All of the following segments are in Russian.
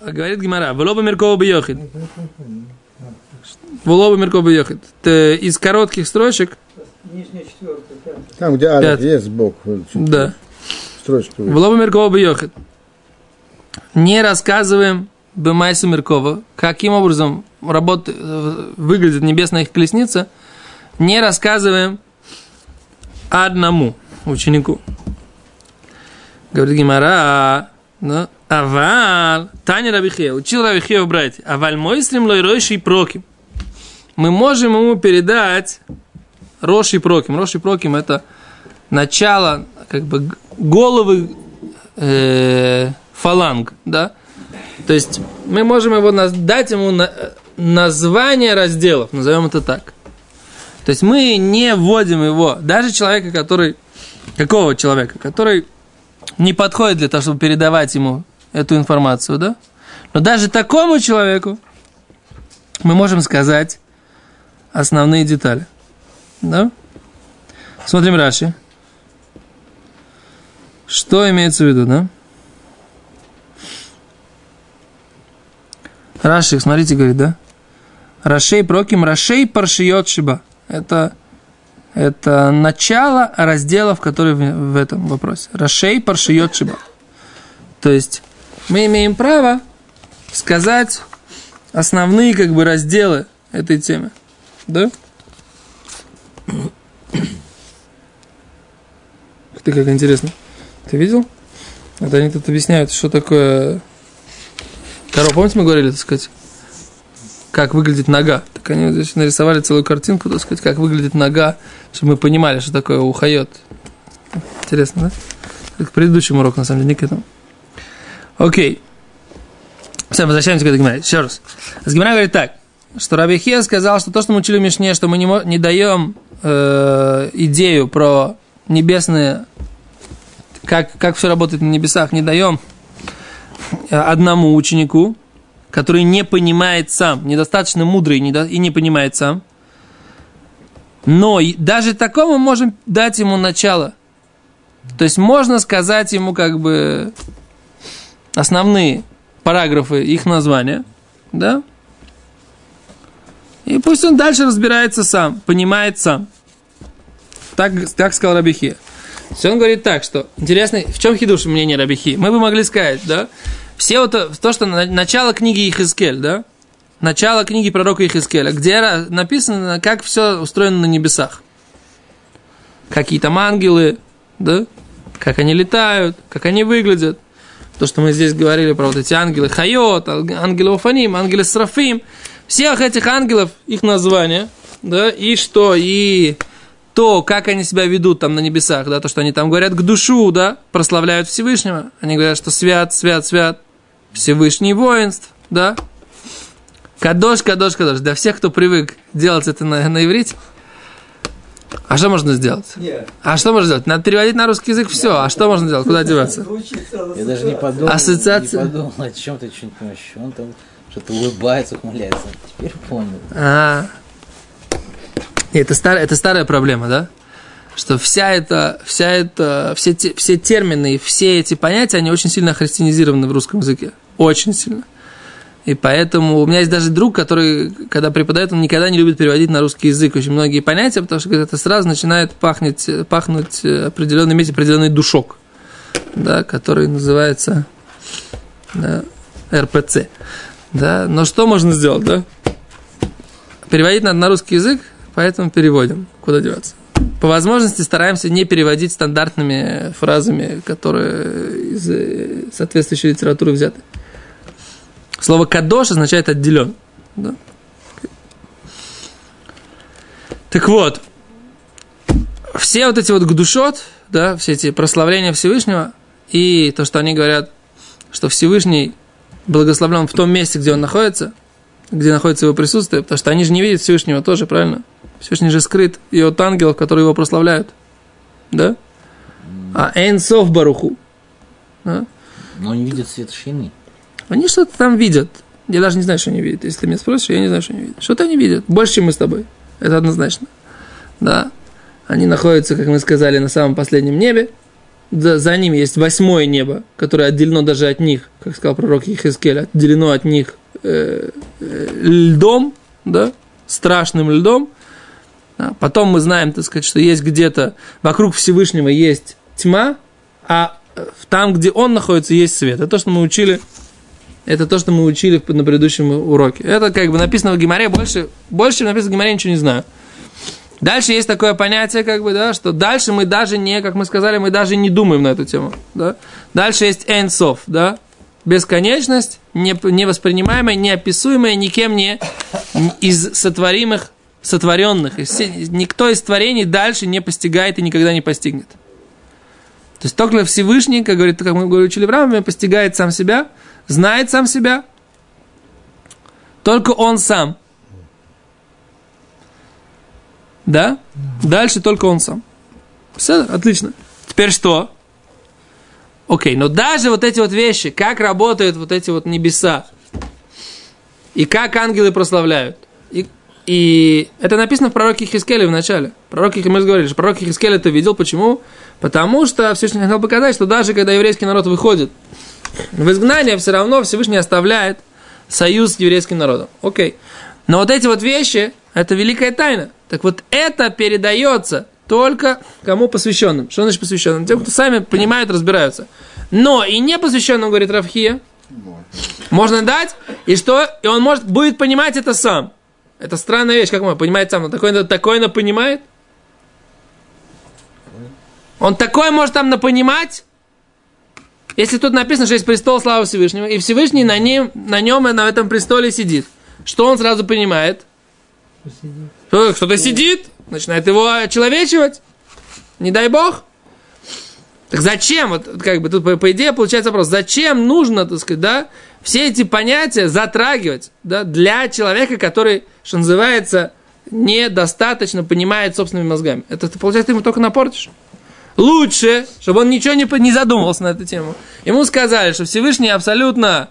говорит Гимара, Влоба Меркова Бьехит. Влоба Меркова Бьехит. Из коротких строчек. Нижняя четвертая, Там, где алиф Пятый. есть сбоку. чуть Да. Строчку. Влоба Меркова Бьехит. Не рассказываем Бемайса Меркова, каким образом работает, выглядит небесная их колесница, не рассказываем одному ученику. Говорит Гимара, ну, авал, Таня Рабихея, учил Рабихея в братья, аваль мой стремлой ройши и проким. Мы можем ему передать Роши и Проким. Роши и Проким это начало, как бы, головы э, фаланг, да? То есть мы можем его дать ему на- название разделов, назовем это так. То есть мы не вводим его, даже человека, который, какого человека, который не подходит для того, чтобы передавать ему эту информацию, да? Но даже такому человеку мы можем сказать основные детали. Да? Смотрим Раши. Что имеется в виду, да? Раши, смотрите, говорит, да? Рашей проким, Рашей паршиот шиба. Это, это начало разделов, которые в, в этом вопросе. Рашей паршиот шиба. То есть мы имеем право сказать основные как бы разделы этой темы. Да? Ты, как интересно. Ты видел? Это они тут объясняют, что такое... Корова, помните, мы говорили, так сказать, как выглядит нога? Так они здесь нарисовали целую картинку, так сказать, как выглядит нога, чтобы мы понимали, что такое ухает. Интересно, да? Это к предыдущему уроку, на самом деле, не к этому. Окей. Все, возвращаемся к этой геморе. Еще раз. С Гимара говорит так, что Рабихия сказал, что то, что мы учили в Мишне, что мы не, не даем э, идею про небесные, как, как все работает на небесах, не даем одному ученику, который не понимает сам, недостаточно мудрый и не понимает сам. Но даже такому можем дать ему начало. То есть можно сказать ему как бы основные параграфы, их названия, да? И пусть он дальше разбирается сам, понимает сам. Так, так сказал Рабихи. То есть он говорит так, что интересно, в чем хидуш мнение Рабихи? Мы бы могли сказать, да? Все вот то, то, что на- начало книги Ихискель, да? Начало книги пророка Ихискеля, где написано, как все устроено на небесах. Какие там ангелы, да? Как они летают, как они выглядят. То, что мы здесь говорили про вот эти ангелы Хайот, ангелы Уфаним, ангелы Срафим. Всех этих ангелов, их названия, да, и что, и то, как они себя ведут там на небесах, да, то, что они там говорят к душу, да, прославляют Всевышнего. Они говорят, что свят, свят, свят, Всевышний воинств, да. Кадош, кадош, кадош. Для всех, кто привык делать это на, на иврите. А что можно сделать? Нет. А что можно сделать? Надо переводить на русский язык все. А что можно делать? Куда деваться? Я даже не подумал, Ассоциация. не подумал, о чем ты что-нибудь понимаешь. Он там что-то улыбается, ухмыляется. Теперь понял. А. Это, старая, это старая проблема, да? Что вся эта, вся эта, все, те, все термины и все эти понятия, они очень сильно христианизированы в русском языке. Очень сильно. И поэтому у меня есть даже друг, который, когда преподает, он никогда не любит переводить на русский язык очень многие понятия, потому что говорит, это сразу начинает пахнуть, пахнуть э, определенный, иметь определенный душок, да, который называется да, РПЦ. Да? Но что можно сделать, да? Переводить надо на русский язык, поэтому переводим. Куда деваться? По возможности стараемся не переводить стандартными фразами, которые из э, соответствующей литературы взяты. Слово «кадош» означает «отделен». Да? Так вот, все вот эти вот гдушот, да, все эти прославления Всевышнего, и то, что они говорят, что Всевышний благословлен в том месте, где он находится, где находится его присутствие, потому что они же не видят Всевышнего тоже, правильно? Всевышний же скрыт и от ангелов, которые его прославляют. Да? А Эйнсов Баруху. Да? Но он не видит свет шины. Они что-то там видят. Я даже не знаю, что они видят. Если ты меня спросишь, я не знаю, что они видят. Что-то они видят. Больше, чем мы с тобой. Это однозначно. Да. Они находятся, как мы сказали, на самом последнем небе. за, за ними есть восьмое небо, которое отделено даже от них, как сказал пророк Ихискель, отделено от них э, э, льдом, да, страшным льдом. Да. Потом мы знаем, так сказать, что есть где-то вокруг Всевышнего есть тьма, а там, где он находится, есть свет. Это то, что мы учили это то, что мы учили на предыдущем уроке. Это как бы написано в Гимаре, больше, больше написано в Гимаре, ничего не знаю. Дальше есть такое понятие, как бы, да, что дальше мы даже не, как мы сказали, мы даже не думаем на эту тему. Да? Дальше есть энсов, да, бесконечность, не, невоспринимаемая, неописуемая никем не из сотворимых, сотворенных. Никто из творений дальше не постигает и никогда не постигнет. То есть только Всевышний, как, говорит, как мы учили в Рамаме, постигает сам себя, знает сам себя. Только он сам. Да? Дальше только он сам. Все, отлично. Теперь что? Окей, но даже вот эти вот вещи, как работают вот эти вот небеса, и как ангелы прославляют, и, и это написано в пророке Хискеле в начале. Пророк, мы говорили, что пророк Хискель это видел. Почему? Потому что Всевышний хотел показать, что даже когда еврейский народ выходит в изгнание, все равно Всевышний оставляет союз с еврейским народом. Окей. Но вот эти вот вещи, это великая тайна. Так вот, это передается только кому посвященным. Что значит посвященным? Тем, кто сами понимают, разбираются. Но и не посвященным, говорит Равхия, можно дать, и что? И он может, будет понимать это сам. Это странная вещь, как он понимает сам. Он такой, такой понимает? Он такое может там напонимать, если тут написано, что есть престол славы Всевышнего, и Всевышний на нем, на нем и на этом престоле сидит, что он сразу понимает? Кто-то сидит, начинает его очеловечивать. Не дай бог. Так зачем, вот как бы тут по, по идее получается вопрос, зачем нужно, так сказать, да, все эти понятия затрагивать, да, для человека, который, что называется, недостаточно понимает собственными мозгами. Это, ты, получается, ты ему только напортишь. Лучше, чтобы он ничего не, не задумывался на эту тему. Ему сказали, что Всевышний абсолютно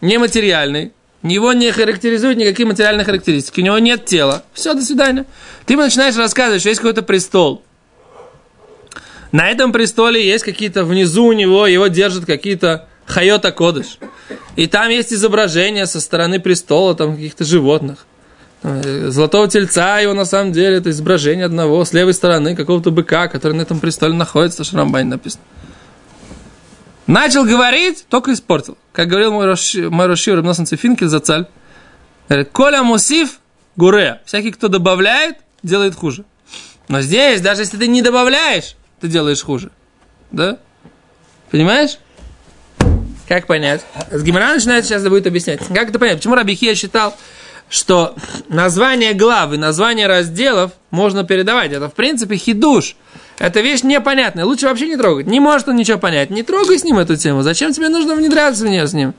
нематериальный, его не характеризуют никакие материальные характеристики, у него нет тела. Все, до свидания. Ты начинаешь рассказывать, что есть какой-то престол. На этом престоле есть какие-то, внизу у него, его держат какие-то хайота кодыш. И там есть изображение со стороны престола, там каких-то животных. Э, золотого тельца его на самом деле это изображение одного с левой стороны какого-то быка, который на этом престоле находится, что Рамбайн написано. Начал говорить, только испортил. Как говорил мой Рошир Рабносан Цифинкель за цаль. Коля Мусив Гуре. Всякий, кто добавляет, делает хуже. Но здесь, даже если ты не добавляешь, ты делаешь хуже. Да? Понимаешь? Как понять? С Гимара начинает сейчас будет объяснять. Как это понять? Почему Рабихия считал, что название глав и название разделов можно передавать. Это, в принципе, хидуш. Это вещь непонятная. Лучше вообще не трогать. Не может он ничего понять. Не трогай с ним эту тему. Зачем тебе нужно внедряться в нее с ним?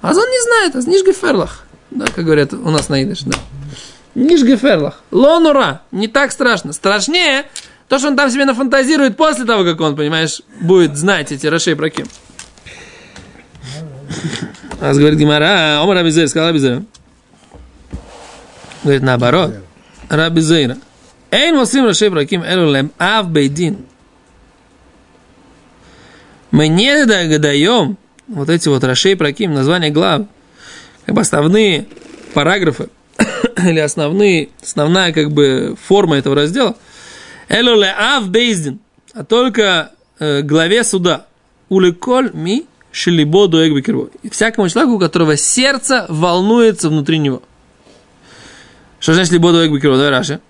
А он не знает. А нижгеферлах. Да, как говорят у нас на идыш, да. Нижгеферлах. Лонура. Не так страшно. Страшнее то, что он там себе нафантазирует после того, как он, понимаешь, будет знать эти Рашей Браким. А говорит Гимара, Омар Абизер, сказал Абизер. Говорит наоборот. Раби Зейра. Эйн Васим Рашей Браким Элулем Ав Бейдин. Мы не даем вот эти вот Рашей Праким, названия глав, как бы основные параграфы или основные, основная как бы форма этого раздела, Элуле Ав Бейздин, а только э, главе суда. Уликоль ми шелибо дуэг И всякому человеку, у которого сердце волнуется внутри него. Что значит либо дуэг бикерво? Давай Раши.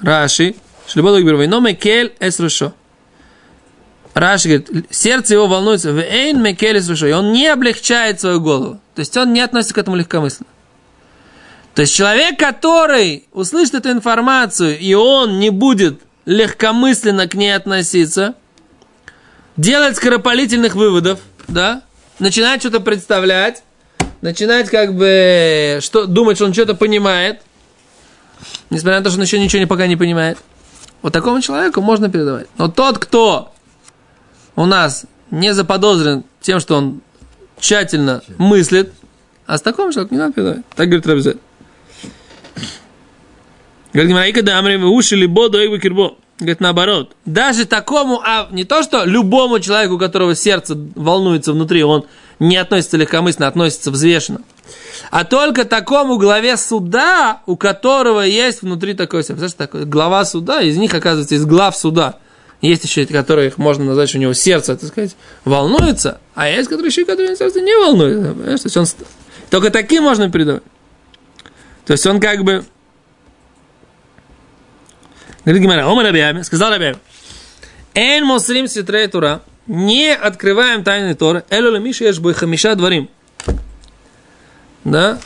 Раши. Шлибо дуэг бикерво. Но мекель эс рушо. Раши говорит, сердце его волнуется. Вейн мекель эс рушо. И он не облегчает свою голову. То есть он не относится к этому легкомысленно. То есть человек, который услышит эту информацию, и он не будет легкомысленно к ней относиться, делать скоропалительных выводов, да, начинать что-то представлять, начинать как бы что, думать, что он что-то понимает, несмотря на то, что он еще ничего не, пока не понимает. Вот такому человеку можно передавать. Но тот, кто у нас не заподозрен тем, что он тщательно мыслит, а с таким человеком не надо передавать. Так говорит Рабзель. Говорит Гимараика да амри уши либо до кирбо. говорит наоборот, даже такому, а не то, что любому человеку, у которого сердце волнуется внутри, он не относится легкомысленно, относится взвешенно, а только такому главе суда, у которого есть внутри такое сердце. Такое, глава суда, из них, оказывается, из глав суда. Есть еще, которые их можно назвать, что у него сердце, так сказать, волнуется, а есть, которые еще, которые сердце не волнуется. Понимаешь? То есть он, только таким можно передавать. То есть он как бы Говорит Гимара, Омар Рабиами, сказал Рабиами, Эн мосрим ситрей тура, не открываем тайны Торы, элю лемиши ешь бой хамиша дворим. Да?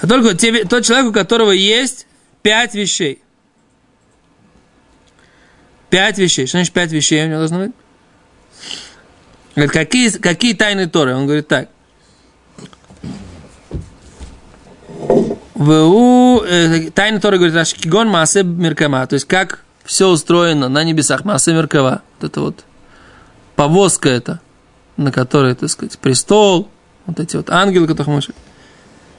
А только тебе, тот человек, у которого есть пять вещей. Пять вещей. Что значит пять вещей у него должно быть? Говорит, какие, какие тайны Торы? Он говорит так. ВУ, э, тайна Тора говорит, Рашкигон Маасе Меркама, то есть как все устроено на небесах, Маасе Меркава, вот это вот повозка это, на которой, так сказать, престол, вот эти вот ангелы, которых мы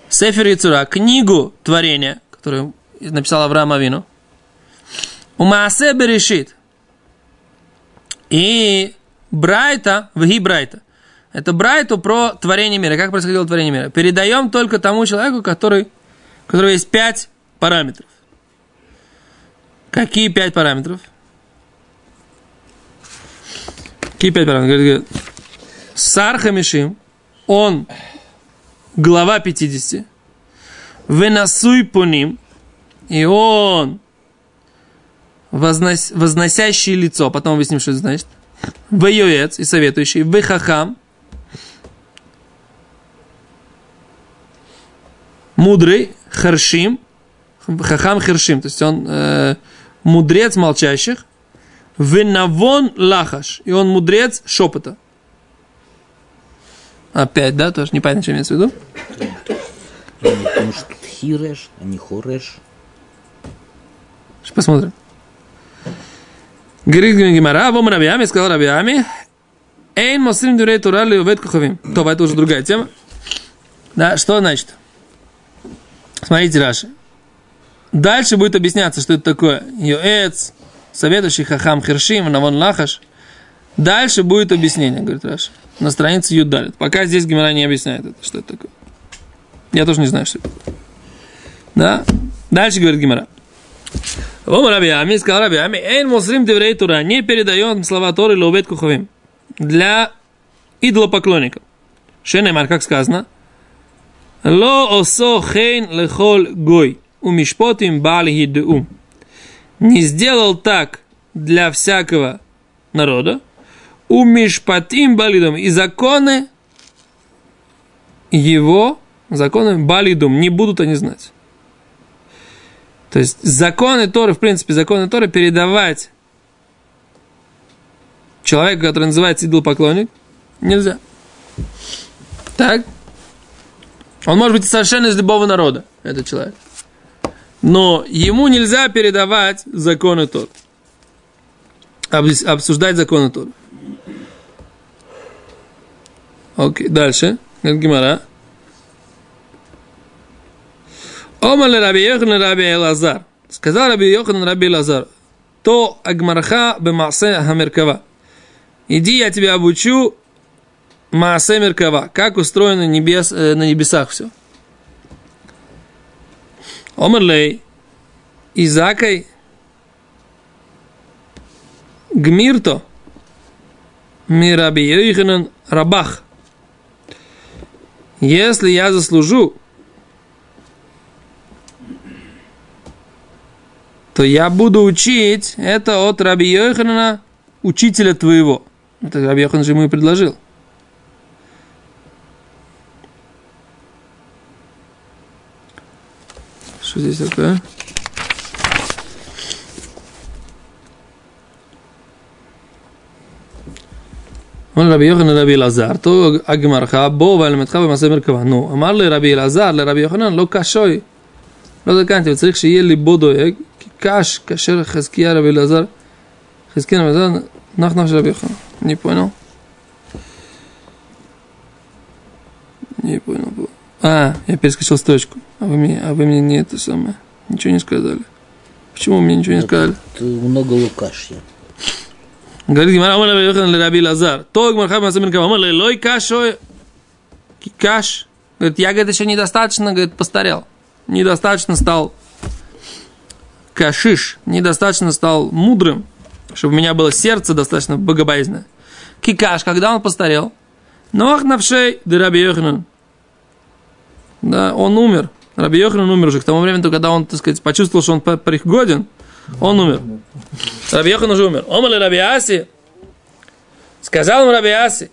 Сефер Яцура, книгу творения, которую написал Авраам Авину, у Маасе Берешит, и Брайта, Вги Брайта, это Брайту про творение мира, как происходило творение мира. Передаем только тому человеку, который у которого есть пять параметров. Какие пять параметров? Какие пять параметров? Сар Хамишим, он глава 50, Венасуй по ним, и он вознос, возносящий лицо, потом объясним, что это значит, Вайоец и советующий, Вехахам, мудрый, Харшим, Хахам Хершим, то есть он э, мудрец молчащих, Винавон Лахаш, и он мудрец шепота. Опять, да, тоже непонятно, что имеется в виду. Потому что хиреш, а не хореш. Сейчас посмотрим. Говорит Гимара, Вом Рабиами, сказал Рабиами, Эйн Мосрим Дюрей Турали Увет Куховим. То, это уже другая тема. Да, что значит? Смотрите, Раши. Дальше будет объясняться, что это такое. Йоэц, советующий хахам хершим, навон лахаш. Дальше будет объяснение, говорит Раши. На странице Юдалит. Пока здесь Гимара не объясняет это, что это такое. Я тоже не знаю, что это. Да? Дальше говорит Гимара. Ома Раби Ами, сказал Раби Ами, Эйн мусрим деврей Тура, не передает слова Торы лобет куховим. Для идолопоклонников. Шенемар, как сказано, Ло осо хейн лехол гой. У мишпотим бали деум. Не сделал так для всякого народа. У мишпатим балидом. И законы его, законы балидум, не будут они знать. То есть законы Торы, в принципе, законы Торы передавать человеку, который называется идолопоклонник, нельзя. Так? Он может быть совершенно из любого народа, этот человек. Но ему нельзя передавать законы Тор. Обсуждать законы Тор. Окей, дальше. Гимара. Омар Раби Йохан Раби Элазар. Сказал Раби Йохан Раби Элазар. То Агмарха бемасе Хамеркава. Иди, я тебя обучу Маасе Меркава. Как устроено небес, э, на небесах все. Омерлей. Изакой. Гмирто. Мираби Йоханан Рабах. Если я заслужу, то я буду учить это от Раби Йоханана, учителя твоего. Это Раби Йохан же ему и предложил. Что здесь такое? אומר רבי יוחנן לרבי אלעזר, תו הגמרך בו ואלמדך במעשה מרכבה. נו, אמר לרבי אלעזר, לרבי יוחנן, לא קשוי, לא זקנתי, וצריך שיהיה ליבו דואג, כי קש כאשר חזקיה רבי אלעזר, חזקיה רבי אלעזר, נח נח של רבי יוחנן. Не понял. Не понял. А, я перескочил строчку. А вы мне, а вы мне не это самое. Ничего не сказали. Почему мне ничего не сказали? Тут много лукашья. говорит Гимара, омар Раби Йохан Раби Лазар. То Гмарха Маасeh Меркава. Омар ле лой кашо каш. Говорит, я, говорит, еще недостаточно, говорит, постарел. Недостаточно стал кашиш. Недостаточно стал мудрым, чтобы у меня было сердце достаточно богобоязненное. Кикаш, когда он постарел? Нох навшей де Раби Йоханан. Да, он умер. Раби Йоханан умер уже к тому времени, когда он, так сказать, почувствовал, что он пригоден, он умер. Раби Йохан уже умер. Омали Раби Аси. Сказал ему Раби Аси.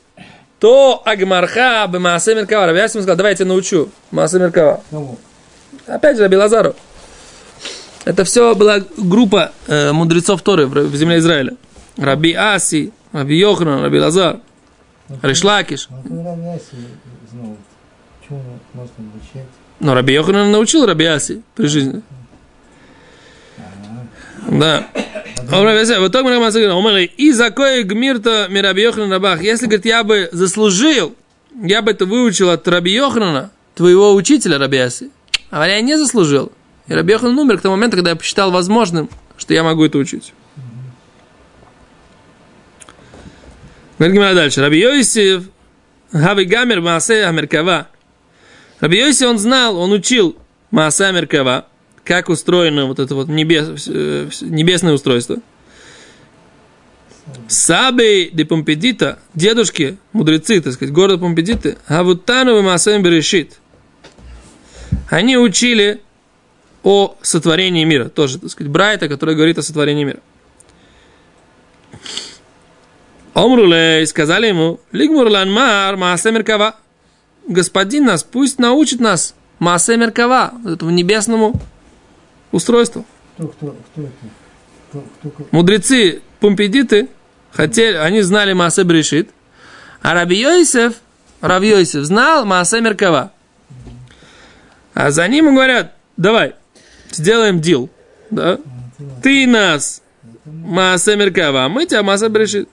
То Агмарха бы Маасе Меркава. Раби Аси ему сказал, давай я тебя научу. Маасе Меркава. Опять же, Раби Лазару. Это все была группа э, мудрецов Торы в, земле Израиля. Раби Аси, Раби Йоханан, Раби Лазар, Ришлакиш. А ты Раби Аси знал. Чего можно обучать? Но Раби Йоханан научил Раби Аси при жизни. Да. Аси, вот так мы говорим, и за кое гмирта ми Раби Йоханан Рабах. Если, говорит, я бы заслужил, я бы это выучил от Раби Йоханана, твоего учителя Раби Аси. А я не заслужил. И Раби Йоханан умер к тому моменту, когда я посчитал возможным, что я могу это учить. Говорит дальше. Раби Йосиф, Хави Гамер, Маасе Амеркава. Раби Йосиф, он знал, он учил Маасе Амеркава, как устроено вот это вот небес, э, небесное устройство. Сабей де Помпедита, дедушки, мудрецы, так сказать, города Помпедиты, Авутану и Маасем Берешит. Они учили о сотворении мира. Тоже, так сказать, Брайта, который говорит о сотворении мира. Омрулей, сказали ему, Лигмурлан Мар, Маасе Меркава. Господин нас, пусть научит нас Маасе Меркава, этому небесному устройству. Кто, кто, кто это? Кто, кто, кто? Мудрецы Пумпедиты хотели, они знали Маасе Брешит, а Раби Йосеф, Раби Йосеф знал Маасе Меркава. А за ним говорят, давай, сделаем дил, да? Ты нас Маасе Меркава, а мы тебя Маасе Брешит.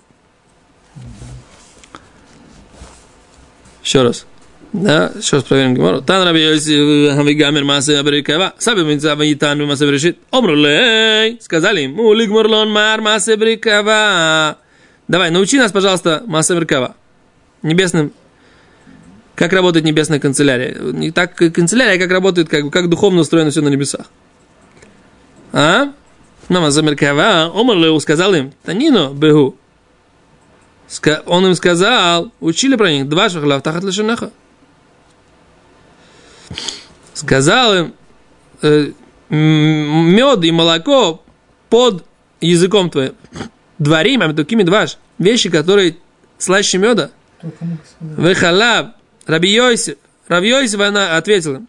Еще раз. Да, раз проверим Гимару. Тан Раби Йосиф Хамигамер Маасе Берекава. Саби Минца Ваитан Маасе Берешит. Омру лей. Сказали им. Улик Мурлон Мар Маасе Берекава. Давай, научи нас, пожалуйста, Маасе Берекава. Небесным как работает небесная канцелярия. Не так канцелярия, как работает, как, как духовно устроено все на небесах. А? Мама Замеркава, Омарлеу сказал им, Танину Бегу. Он им сказал, учили про них, два шахла тахат лешенеха. Сказал им, э, мед и молоко под языком твоим. Дворим, а такими дваш. Вещи, которые слаще меда. Вехалав, Раби Йосиф. Раби Йосиф она ответила. им.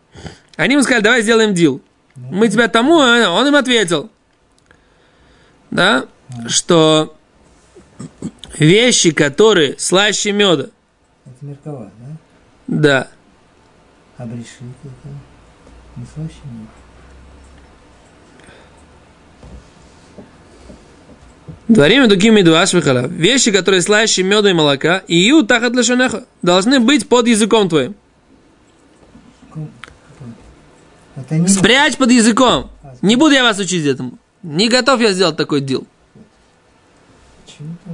Они ему сказали, давай сделаем дил. Мы тебя тому, а он им ответил. Да? Что вещи, которые слаще меда, Это Меркова, да? да, А Брешит это? Нет? Дворим такими медваш вехалав. Вещи, которые слаще меда и молока, и ю тахат лешонеха, должны быть под языком твоим. Не... Спрячь под языком. Не буду я вас учить этому. Не готов я сделать такой дел.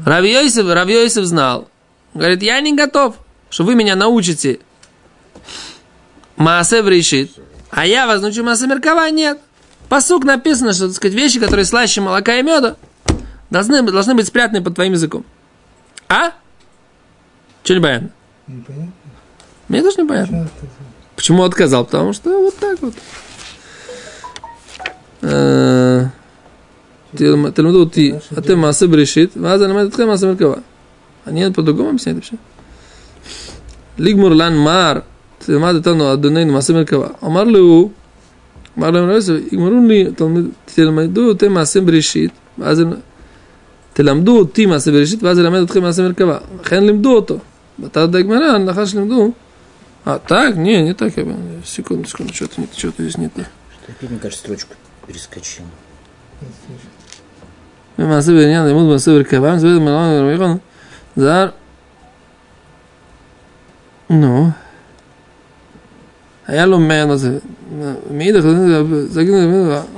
Рави Йосиф знал. Говорит, я не готов, что вы меня научите Маасе решит, а я вас научу Маасе Меркава, нет. Посук написано, что, так сказать, вещи, которые слаще молока и меда, должны, быть- должны быть спрятаны под твоим языком. А? Че не понятно? непонятно. Мне тоже не понятно. Что это? Почему отказал? Потому что вот так вот. Э, תל- תלמדו אותי, אתם מעשה בראשית, ואז אני אלמד אתכם מעשה מרכבה. אני по-другому объяснять вообще. ליגמור לן מר, תלמד אותנו אדוננו מעשה מרכבה. אמר לו, אמר להם רבי יוסף, יגמרו לי, תלמד- תלמדו אתם מעשה בראשית, ואז אני- תלמדו אותי מעשה בראשית, ואז אלמד אתכם מעשה מרכבה. לכן לימדו אותו. בתת הגמרא, לאחר שלימדו, а так? Не, не так. Я... Секунду, секунду, что-то не, что-то здесь не то. Что опять, мне кажется, строчку перескочил. במעשה בעניין לימוד במעשה ברכבה, מסביר את מלאון ורבי יחון, זר, נו, היה לו מן הזה. מאידך,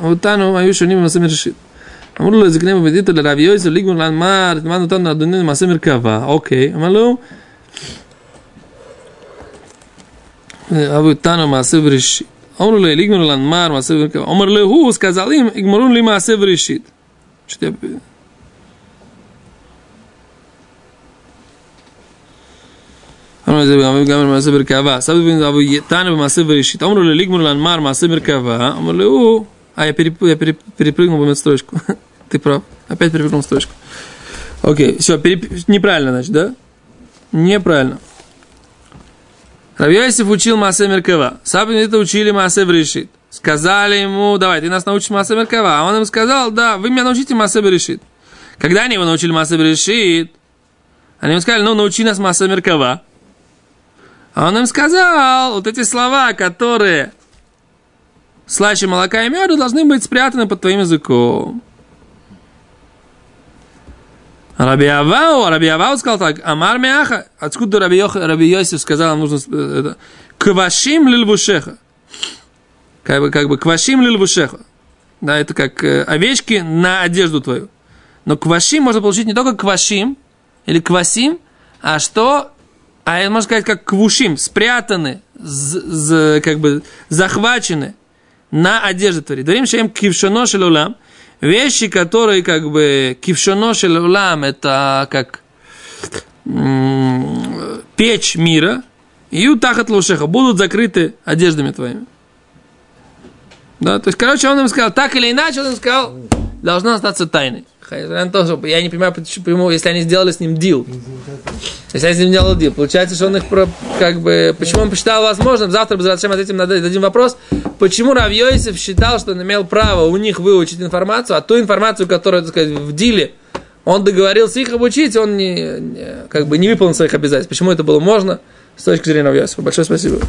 אותנו היו שונים במעשה מראשית. אמרו לו, זקני ובדיתו לרב יויסו, ליגמון לן, מה, תלמד אותנו אדוני למעשה מרכבה. אוקיי, אמר לו, אבו תנו מעשה בראשית. אמרו לו, ליגמון לן, מה, מעשה מרכבה. אומר לו, הוא, סקזלים, יגמרו לי מעשה בראשית. זה גם במעשה מרכבה, סבא בן אבו תנא במעשה בראשית, אמרו לו ליגמור לנמר מעשה מרכבה, אמר לו הוא, а я перепрыгнул в строчку. Ты прав. Опять перепрыгнул строчку. Окей, все, неправильно, значит, да? Неправильно. Равьосиф учил Маасе Меркава. Сабин это учили Маасе Берешит. Сказали ему, давай, ты нас научишь Маасе Меркава. А он им сказал, да, вы меня научите Маасе Берешит. Когда они его научили Маасе Берешит, они ему сказали, ну, научи нас Маасе Меркава. А он им сказал, вот эти слова, которые слаще молока и меда, должны быть спрятаны под твоим языком. Раби Авау, Раби Авау сказал так, Амар Мяха, откуда Раби, Йох, Раби Йосиф сказал, нужно это, квашим лильбушеха. Как бы, как бы, квашим лильбушеха. Да, это как э, овечки на одежду твою. Но квашим можно получить не только квашим или квасим, а что а можно сказать как квушим, спрятаны, как бы захвачены на одежде твори. Дворим шеем кившоно шелулам, вещи, которые как бы кившоно шелулам, это как м- печь мира, и утахат лушеха, будут закрыты одеждами твоими. Да, то есть, короче, он им сказал, так или иначе, он им сказал, должна остаться тайной. Тоже, я не понимаю, почему, если они сделали с ним дил. Если они с ним сделали дил, получается, что он их как бы, почему он посчитал возможным, завтра бы зачем ответим на один вопрос, почему Рав Йосиф считал, что он имел право у них выучить информацию, а ту информацию, которую, так сказать, в диле он договорился их обучить, он не, не, как бы не выполнил своих обязательств. Почему это было можно с точки зрения Рав Йосифа? Большое спасибо.